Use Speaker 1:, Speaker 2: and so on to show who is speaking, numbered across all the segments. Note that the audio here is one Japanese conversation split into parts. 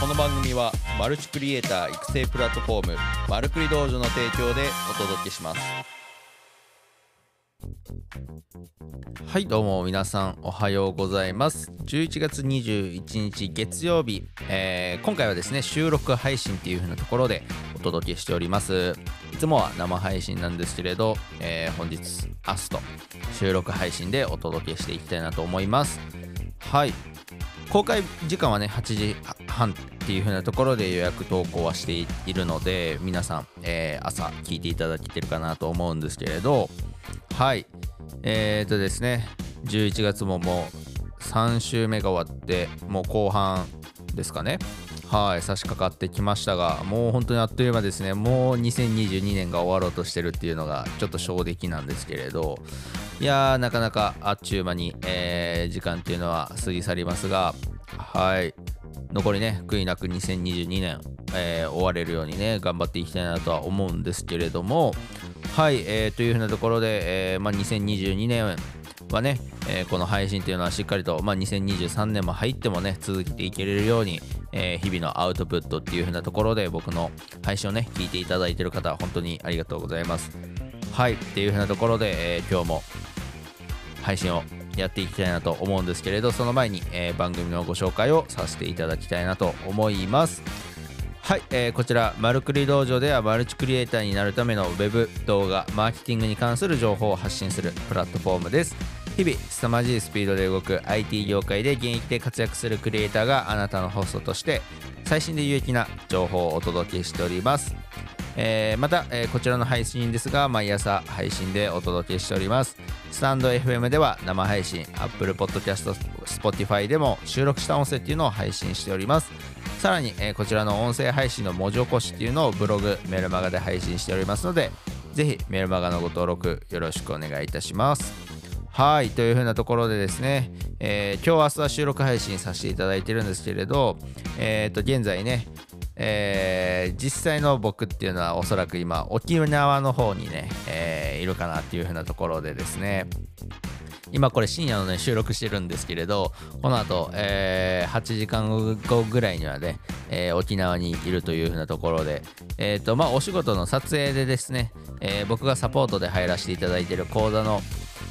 Speaker 1: この番組はマルチクリエイター育成プラットフォームマルクリ道場の提供でお届けします。はいどうも皆さんおはようございます。11月21日月曜日、えー、今回はですね収録配信っていう風なところでお届けしております。いつもは生配信なんですけれど、えー、本日明日と収録配信でお届けしていきたいなと思います。はい公開時間はね8時半っていう風なところで予約投稿はしているので皆さん、えー、朝聞いていただけてるかなと思うんですけれどはい。えー、っとですね11月ももう3週目が終わってもう後半ですかね。はい差し掛かってきましたがもう本当にあっという間ですね。もう2022年が終わろうとしてるっていうのがちょっと衝撃なんですけれどいやーなかなかあっちゅう間に、えー、時間っていうのは過ぎ去りますがはい。残りね悔いなく2022年、えー、終われるようにね頑張っていきたいなとは思うんですけれどもはい、えー、というふうなところで、えーまあ、2022年はね、えー、この配信っていうのはしっかりと、まあ、2023年も入ってもね続けていけれるように、えー、日々のアウトプットっていう風なところで僕の配信をね聞いていただいている方本当にありがとうございます。はいっていう風なところで、えー、今日も配信をやっていきたいなと思うんですけれどその前に、えー、番組のご紹介をさせていただきたいなと思います。はい、えー、こちらマルクリ道場ではマルチクリエイターになるためのウェブ動画マーケティングに関する情報を発信するプラットフォームです。日々凄まじいスピードで動く IT 業界で現役で活躍するクリエイターがあなたのホストとして最新で有益な情報をお届けしております。えー、また、えー、こちらの配信ですが毎朝配信でお届けしております。スタンド FM では生配信 Apple Podcast Spotify でも収録した音声っていうのを配信しております。さらに、えー、こちらの音声配信の文字起こしっていうのをブログメルマガで配信しておりますのでぜひメルマガのご登録よろしくお願いいたします。はいというふうなところでですね、えー、今日明日は収録配信させていただいてるんですけれど、え、ー、と現在ね、えー、実際の僕っていうのはおそらく今沖縄の方にね、えー、いるかなっていう風なところでですね。今これ深夜のね収録してるんですけれどこの後、えー、8時間後ぐらいにはね、えー、沖縄にいるという風なところでえっ、ー、とまあお仕事の撮影でですね、え僕がサポートで入らせていただいてる講座の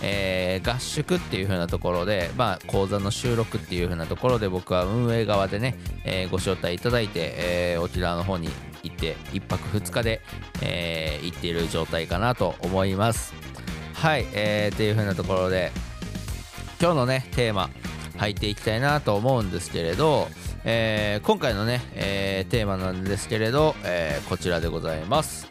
Speaker 1: えー、合宿っていう風なところで、まあ、講座の収録っていう風なところで僕は運営側でね、えー、ご招待いただいて、えー、沖縄の方に行って1泊2日で、え、行っている状態かなと思います。はい、えー、っていう風なところで今日のねテーマ入っていきたいなと思うんですけれど、え、今回のね、え、テーマなんですけれど、え、こちらでございます。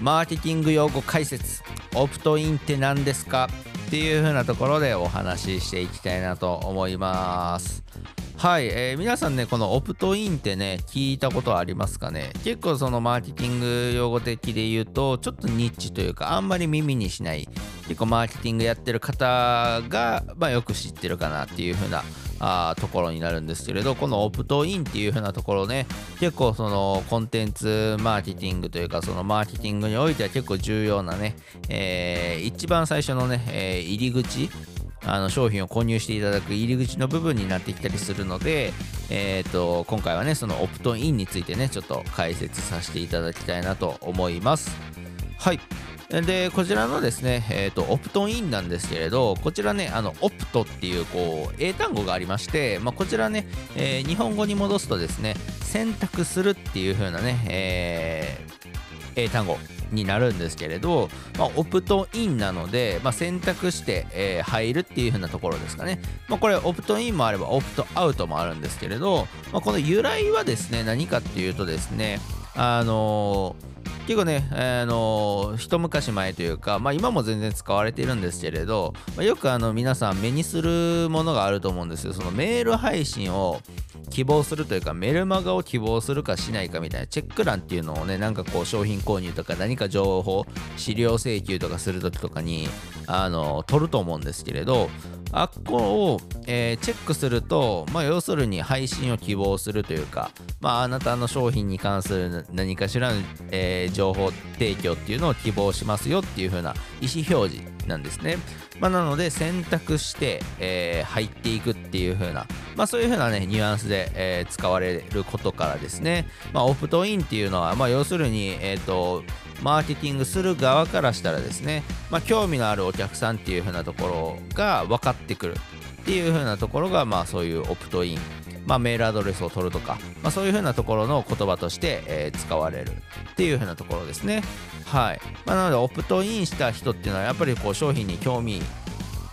Speaker 1: マーケティング用語解説。オプトインって何ですかっていう風なところでお話ししていきたいなと思います。はい、えー、皆さんねこのオプトインってね聞いたことありますかね？結構そのマーケティング用語的で言うとちょっとニッチというかあんまり耳にしない結構マーケティングやってる方が、まあ、よく知ってるかなっていう風なあところになるんですけれどこのオプトインっていう風なところね結構そのコンテンツマーケティングというかそのマーケティングにおいては結構重要なね、えー、一番最初のね、えー、入り口あの商品を購入していただく入り口の部分になってきたりするので、えーと、今回はねそのオプトインについてねちょっと解説させていただきたいなと思います。はい。で、こちらのですね、えっ、ー、と、オプトインなんですけれど、こちらね、あの、オプトっていう、こう、英単語がありまして、まあ、こちらね、えー、日本語に戻すとですね、選択するっていう風なね、えー、英単語になるんですけれど、まあ、オプトインなので、まあ、選択して、えー、入るっていう風なところですかね。まあ、これ、オプトインもあれば、オプトアウトもあるんですけれど、まあ、この由来はですね、何かっていうとですね、あのー結構ね、あの一昔前というか、まあ、今も全然使われているんですけれど、まあ、よくあの皆さん目にするものがあると思うんですよ。そのメール配信を希望するというか、メルマガを希望するかしないかみたいなチェック欄っていうのをね、なんかこう商品購入とか何か情報、資料請求とかするときとかに、あの、取ると思うんですけれど、あっこを、えー、チェックすると、まあ、要するに配信を希望するというか、まあ、あなたの商品に関する何かしらの、えー、情報提供っていうのを希望しますよっていう風な意思表示なんですね。まあ、なので選択して、えー、入っていくっていう風な、まあ、そういうふうなねニュアンスで、えー、使われることからですね、まあ、オプトインっていうのは、まあ、要するに、えーと、マーケティングする側からしたらですね、まあ、興味のあるお客さんっていう風なところが分かってくるっていう風なところが、まあ、そういうオプトインまあ、メールアドレスを取るとか、まあ、そういう風なところの言葉として、えー、使われるっていう風なところですね。はい。まあ、なので、オプトインした人っていうのは、やっぱりこう商品に興味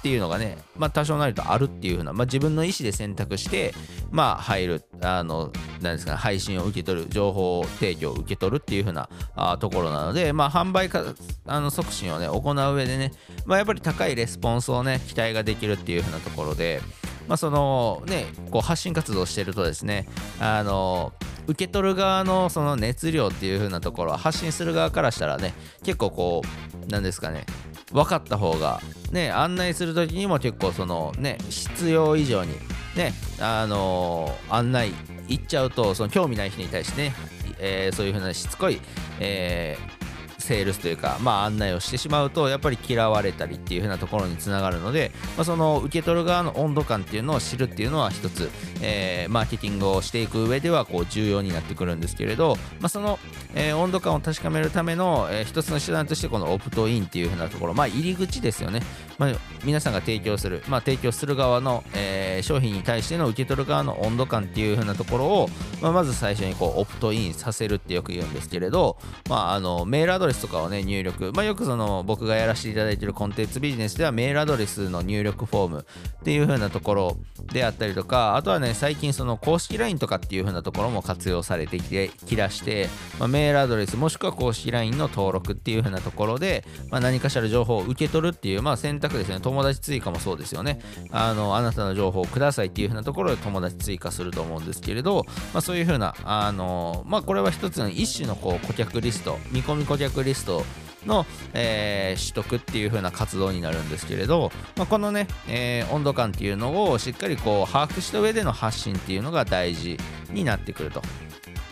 Speaker 1: っていうのがね、まあ、多少なりとあるっていうふうな、まあ、自分の意思で選択して、まあ、入る、あの、なんですか、ね、配信を受け取る、情報提供を受け取るっていうふうなあところなので、まあ、販売かあの促進をね、行う上でね、まあ、やっぱり高いレスポンスをね、期待ができるっていうふうなところで、まあ、そのね、こう発信活動してるとですね、あの、受け取る側のその熱量っていう風なところは発信する側からしたらね結構こうなんですかね分かった方がね案内する時にも結構そのね必要以上にねあのー、案内行っちゃうとその興味ない人に対してね、えー、そういうふうなしつこい、えーセールスというか、まあ、案内をしてしまうとやっぱり嫌われたりっていう風なところにつながるので、まあ、その受け取る側の温度感っていうのを知るっていうのは一つ、えー、マーケティングをしていく上ではこう重要になってくるんですけれど、まあ、その、えー、温度感を確かめるための、えー、一つの手段としてこのオプトインっていう風なところ、まあ、入り口ですよね、まあ、皆さんが提供する、まあ、提供する側の、えー、商品に対しての受け取る側の温度感っていう風なところを、まあ、まず最初にこうオプトインさせるってよく言うんですけれど、まあ、あのメールアドレスとかをね入力、まあ、よくその僕がやらせていただいているコンテンツビジネスではメールアドレスの入力フォームっていう風なところであったりとかあとはね最近その公式 LINE とかっていう風なところも活用されてきてきらして、まあ、メールアドレスもしくは公式 LINE の登録っていう風なところで、まあ、何かしら情報を受け取るっていう、まあ、選択ですね友達追加もそうですよねあのあなたの情報をくださいっていう風なところで友達追加すると思うんですけれど、まあ、そういう風なあのまあこれは一つの一種のこう顧客リスト見込み顧客リストの、えー、取得っていう風な活動になるんですけれど、まあ、このね、えー、温度感っていうのをしっかりこう把握した上での発信っていうのが大事になってくると。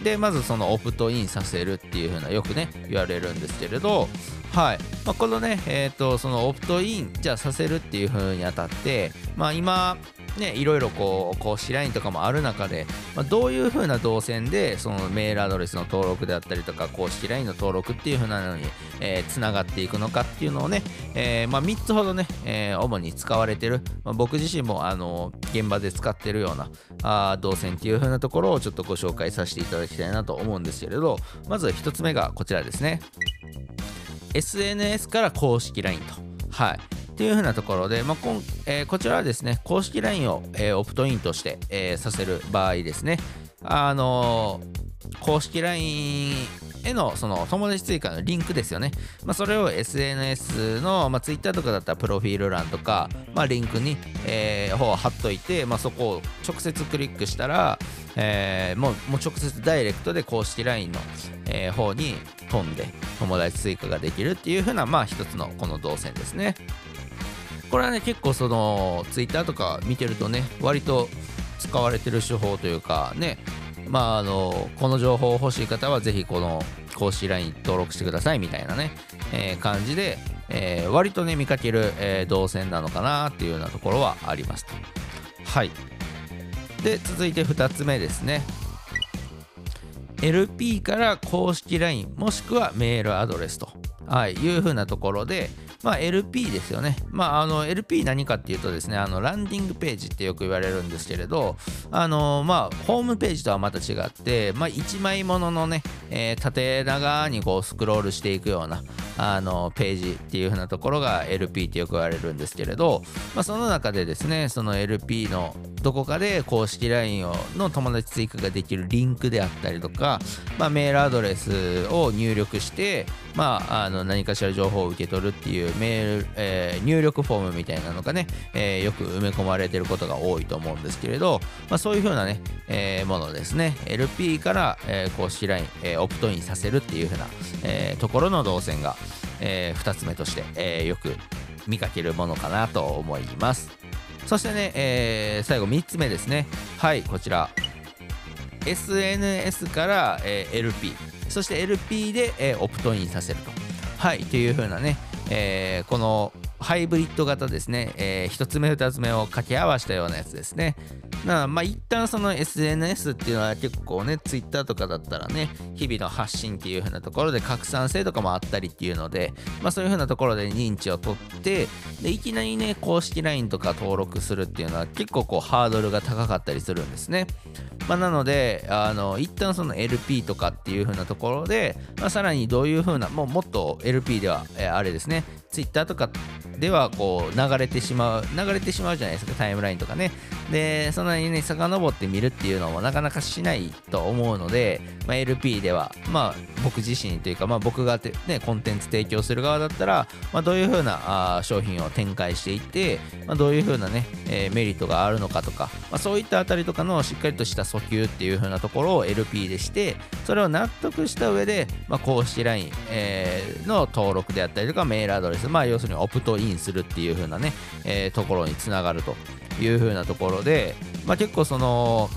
Speaker 1: でまずそのオプトインさせるっていう風なよくね言われるんですけれどはい、まあ、このねえ、ー、とそのオプトインじゃあさせるっていう風にあたってまあ今ね、いろいろこう公式 LINE とかもある中で、まあ、どういう風な動線でそのメールアドレスの登録であったりとか公式 LINE の登録っていう風なのに、えー、つながっていくのかっていうのをね、えー、まあ、3つほどね、えー、主に使われてる、まあ、僕自身もあの現場で使ってるようなあ動線っていう風なところをちょっとご紹介させていただきたいなと思うんですけれどまず1つ目がこちらですね。SNS から公式 LINE と。はい。っていう風なところで、まあこんえー、こちらはですね、公式 LINE を、えー、オプトインとして、えー、させる場合ですね、あの公式 LINE へのその友達追加のリンクですよね。まあ、それを SNS の、まあ、Twitter とかだったらプロフィール欄とか、まあ、リンクに、えー、方を貼っといて、まあ、そこを直接クリックしたら、えー、もうもう直接ダイレクトで公式 LINE の、えー、方に飛んで友達追加ができるっていう風なまあ一つのこの動線ですね。これはね結構その Twitter とか見てるとね割と使われてる手法というかねまああのこの情報欲しい方はぜひこの公式 LINE 登録してくださいみたいなね、えー、感じで、えー、割とね見かける、えー、動線なのかなっていうようなところはありますはいで続いて2つ目ですね。LP から公式 LINE もしくはメールアドレスと、はい、いうふうなところで、まあ、LP ですよね。まあ、あの LP 何かっていうとですね、あのランディングページってよく言われるんですけれど、あのまあ、ホームページとはまた違って、まあ、1枚もののね、えー、縦長にこうスクロールしていくようなあのページっていう風なところが LP ってよく言われるんですけれど、まあ、その中でですね、その LP のどこかで公式 LINE をの友達追加ができるリンクであったりとか、まあ、メールアドレスを入力して、まあ、あの何かしら情報を受け取るっていうメール、えー、入力フォームみたいなのがね、えー、よく埋め込まれてることが多いと思うんですけれど、まあ、そういう風なね、えー、ものですね。LP から、え公式 LINE、えオプトインさせるっていう風な、えところの動線が、え2つ目として、えよく見かけるものかなと思います。そしてね、え最後3つ目ですね。はいこちら。SNS から、え LP そして LP で、えー、オプトインさせると。はい、という風なね、えー、このハイブリッド型ですね、えー、1つ目2つ目を掛け合わせたようなやつですね。なまあ一旦その SNS っていうのは結構ね Twitter とかだったらね日々の発信っていう風なところで拡散性とかもあったりっていうのでまあそういう風なところで認知を取ってでいきなりね公式 LINE とか登録するっていうのは結構こうハードルが高かったりするんですね。まあ、なのであの一旦その LP とかっていう風なところで、まあ、さらにどういう風なもうもっと LP では、え、あれですね Twitter とかではこう流れてしまう流れてしまうじゃないですかタイムラインとかね。でそんなにね遡ってみるっていうのもなかなかしないと思うので、まあ、LP ではまあ僕自身というか、まあ、僕がね、コンテンツ提供する側だったら、まあ、どういう風なあ商品を展開していって、まあ、どういう風なね、えー、メリットがあるのかとか、まあ、そういったあたりとかのしっかりとした訴求っていう風なところを LP でしてそれを納得した上で、まあ、公式 LINE、えー、の登録であったりとかメールアドレス、まあ、要するにオプトインするっていう風なね、えー、ところにつながるという風なところで、まあ、結構その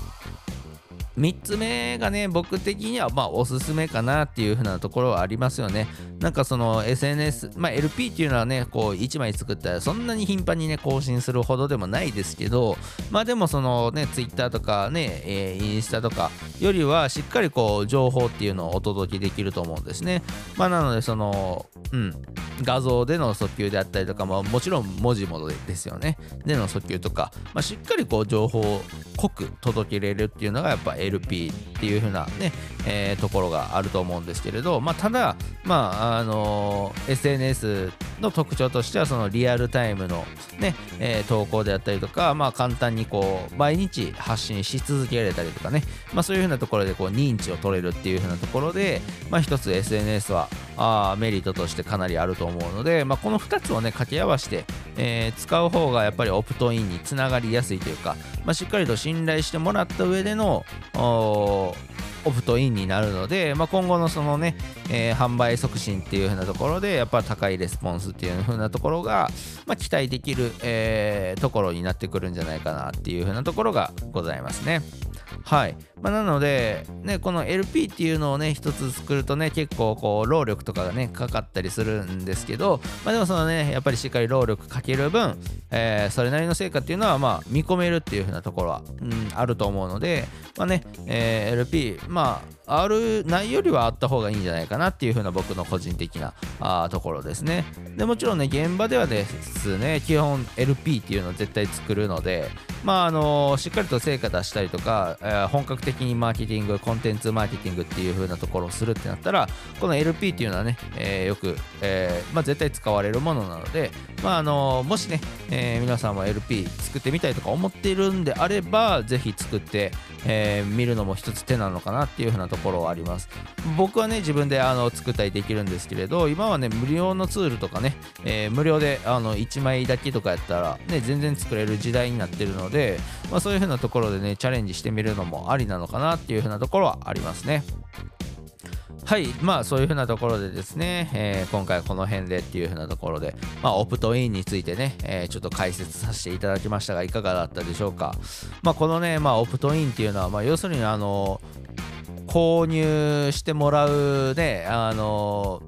Speaker 1: 3つ目がね、僕的にはまあおすすめかなっていう風なところはありますよね。なんかその SNS、まあ LP っていうのはね、こう1枚作ったらそんなに頻繁にね、更新するほどでもないですけど、まあでもそのね、Twitter とかね、えー、インスタとかよりはしっかりこう情報っていうのをお届けできると思うんですね。まあなのでその、うん、画像での訴求であったりとか、まあ、もちろん文字もですよね。での訴求とか、まあ、しっかりこう情報を濃く届けれるっていうのがやっぱ LP っていう風なね、えー、ところがあると思うんですけれど、まあ、ただ、まああのー、SNS の特徴としてはそのリアルタイムのね、えー、投稿であったりとか、まあ、簡単にこう毎日発信し続けられたりとかね、まあ、そういう風なところでこう認知を取れるっていう風なところで、まあ、一つ SNS はあメリットとしてかなりあると思うので、まあ、この2つをね掛け合わせて、えー、使う方がやっぱりオプトインにつながりやすいというか、まあ、しっかりと信頼してもらった上でのオプトインになるので、まあ、今後のそのね、えー、販売促進っていう風なところでやっぱ高いレスポンスっていう風なところが、ま、期待できる、えー、ところになってくるんじゃないかなっていう風なところがございますね。はい。まあ、なので、ね、この LP っていうのをね、一つ作るとね、結構こう、労力とかがね、かかったりするんですけど、まあ、でもそのね、やっぱりしっかり労力かける分、えー、それなりの成果っていうのは、まあ、見込めるっていう風なところは、うん、あると思うので、まあね、えー、LP、まあ、あるないよりはあった方がいいんじゃないかなっていう風な僕の個人的なあところですね。でもちろんね、現場ではですね、基本 LP っていうのを絶対作るので、まああのしっかりと成果出したりとか、えー、本格的にマーケティング、コンテンツマーケティングっていう風なところをするってなったら、この LP っていうのはね、えー、よく、えー、まあ、絶対使われるものなので、まああのもしね、え皆さんも LP 作ってみたいとか思っているんであれば、ぜひ作って、え見るのも一つ手なのかなっていう風なところところはあります僕はね自分であの作ったりできるんですけれど今はね無料のツールとかね、えー、無料であの1枚だけとかやったらね全然作れる時代になってるので、まあ、そういう風なところでねチャレンジしてみるのもありなのかなっていう風なところはありますねはい、まあそういう風なところでですね、えー、今回はこの辺でっていう風なところで、まあオプトインについてね、えー、ちょっと解説させていただきましたが、いかがだったでしょうか。まあこのね、まあオプトインっていうのは、まあ要するにあの、購入してもらうね、あの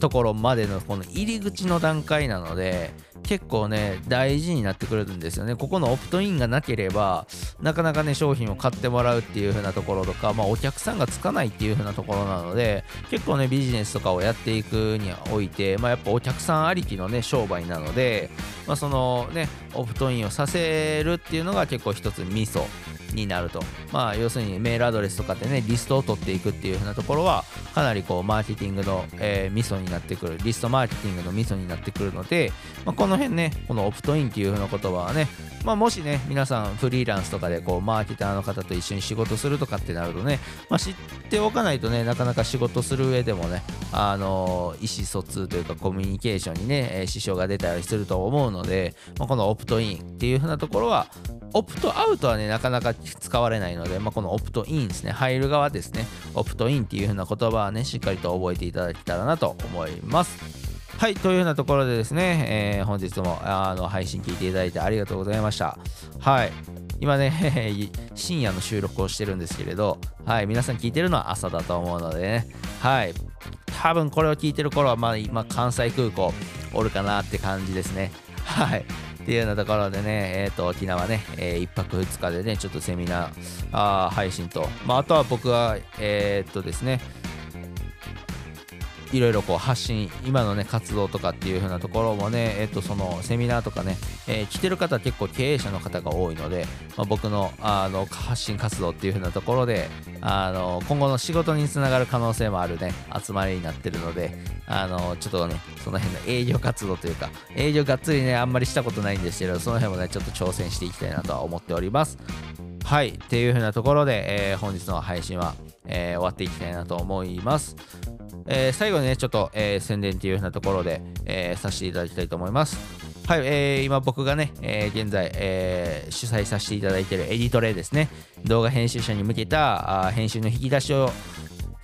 Speaker 1: ところまでのこの入り口の段階なので結構ね大事になってくるんですよね。ここのオプトインがなければなかなかね商品を買ってもらうっていう風なところとか、まあ、お客さんがつかないっていう風なところなので結構ねビジネスとかをやっていくにおいて、まあ、やっぱお客さんありきのね商売なので、まあ、そのねオプトインをさせるっていうのが結構一つミソ。になると。まあ、要するにメールアドレスとかでね、リストを取っていくっていう風なところは、かなりこう、マーケティングの、えー、ミソになってくる、リストマーケティングのミソになってくるので、まあ、この辺ね、このオプトインっていう風な言葉はね、まあ、もしね、皆さんフリーランスとかでこう、マーケターの方と一緒に仕事するとかってなるとね、まあ、知っておかないとね、なかなか仕事する上でもね、あの、意思疎通というかコミュニケーションにね、えー、支障が出たりすると思うので、まあ、このオプトインっていう風なところは、オプトアウトはね、なかなか使われないので、まあ、このオプトインですね、入る側ですね、オプトインっていう風な言葉はね、しっかりと覚えていただけたらなと思います。はい、というようなところでですね、えー、本日もあの配信聞いていただいてありがとうございました。はい。今ね、深夜の収録をしてるんですけれど、はい、皆さん聞いてるのは朝だと思うのでね、はい、多分これを聞いてる頃は、まあ、今、関西空港、おるかなって感じですね。はい。っていうようなところでね、えっ、ー、と、沖縄ね、えー、1泊2日でね、ちょっとセミナーあー配信と、まあ、あとは僕は、えっ、とですね、いろいろこう発信、今のね、活動とかっていう風なところもね、えっと、そのセミナーとかね、えー、来てる方結構経営者の方が多いので、まあ、僕のあの発信活動っていう風なところで、あの今後の仕事につながる可能性もあるね、集まりになってるので、あのちょっとね、その辺の営業活動というか、営業がっつりね、あんまりしたことないんですけど、その辺もね、ちょっと挑戦していきたいなとは思っております。はい、っていう風なところで、えー、本日の配信は、えー、終わっていきたいなと思います。えー、最後にね、ちょっと、えー、宣伝っていう風なところで、え、させていただきたいと思います。はい、えー、今僕がね、えー、現在、えー、主催させていただいているエディトレですね、動画編集者に向けたあ編集の引き出しを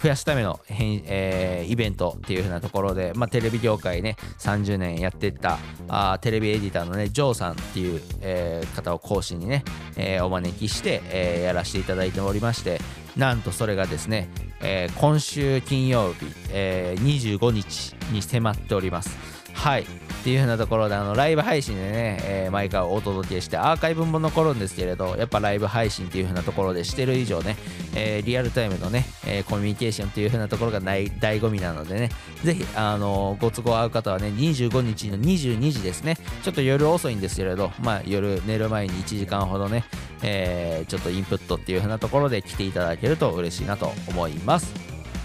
Speaker 1: 増やすための、えー、イベントっていう風なところで、まあ、テレビ業界ね30年やってったあテレビエディターのねジョーさんっていう、えー、方を講師にね、えー、お招きして、え、やらせていただいておりましてなんとそれがですね、えー、今週金曜日、えー、25日に迫っております。はい。っていう風なところで、あの、ライブ配信でね、えー、毎回お届けして、アーカイブも残るんですけれど、やっぱライブ配信っていう風なところでしてる以上ね、えー、リアルタイムのね、えー、コミュニケーションっていう風なところがない醍醐味なのでね、ぜひ、あのご都合合う方はね、25日の22時ですね、ちょっと夜遅いんですけれど、まあ、夜寝る前に1時間ほどね、え、ちょっとインプットっていう風なところで来ていただけると嬉しいなと思います。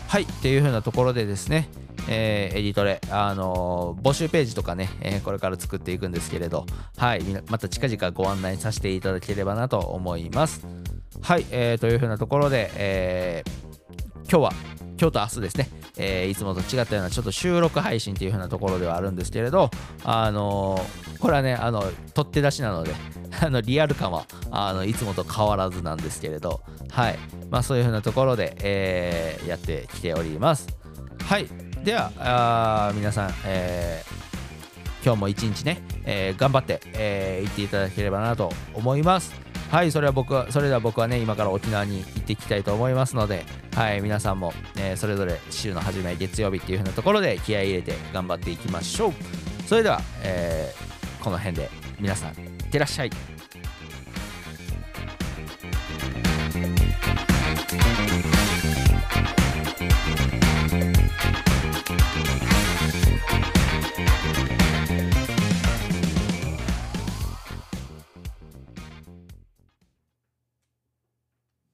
Speaker 1: はい、っていう風なところでですね、えー、エディトレ、あのー、募集ページとかね、えー、これから作っていくんですけれど、はい、また近々ご案内させていただければなと思います。はい、えー、という風なところで、えー、今日は、今日と明日ですね、えー、いつもと違ったようなちょっと収録配信っていう風なところではあるんですけれど、あのー、これはね、あの、取って出しなので、あのリアル感はあのいつもと変わらずなんですけれど、はいまあ、そういう風なところで、えー、やってきております。はいではあ皆さん、えー、今日も一日ね、えー、頑張って、えー、行っていただければなと思います。はい、それは僕は、それでは僕はね、今から沖縄に行っていきたいと思いますので、はい、皆さんも、えー、それぞれ週の初め月曜日っていう風なところで気合い入れて頑張っていきましょう。それでは、えー、この辺で皆さんいってらっしゃい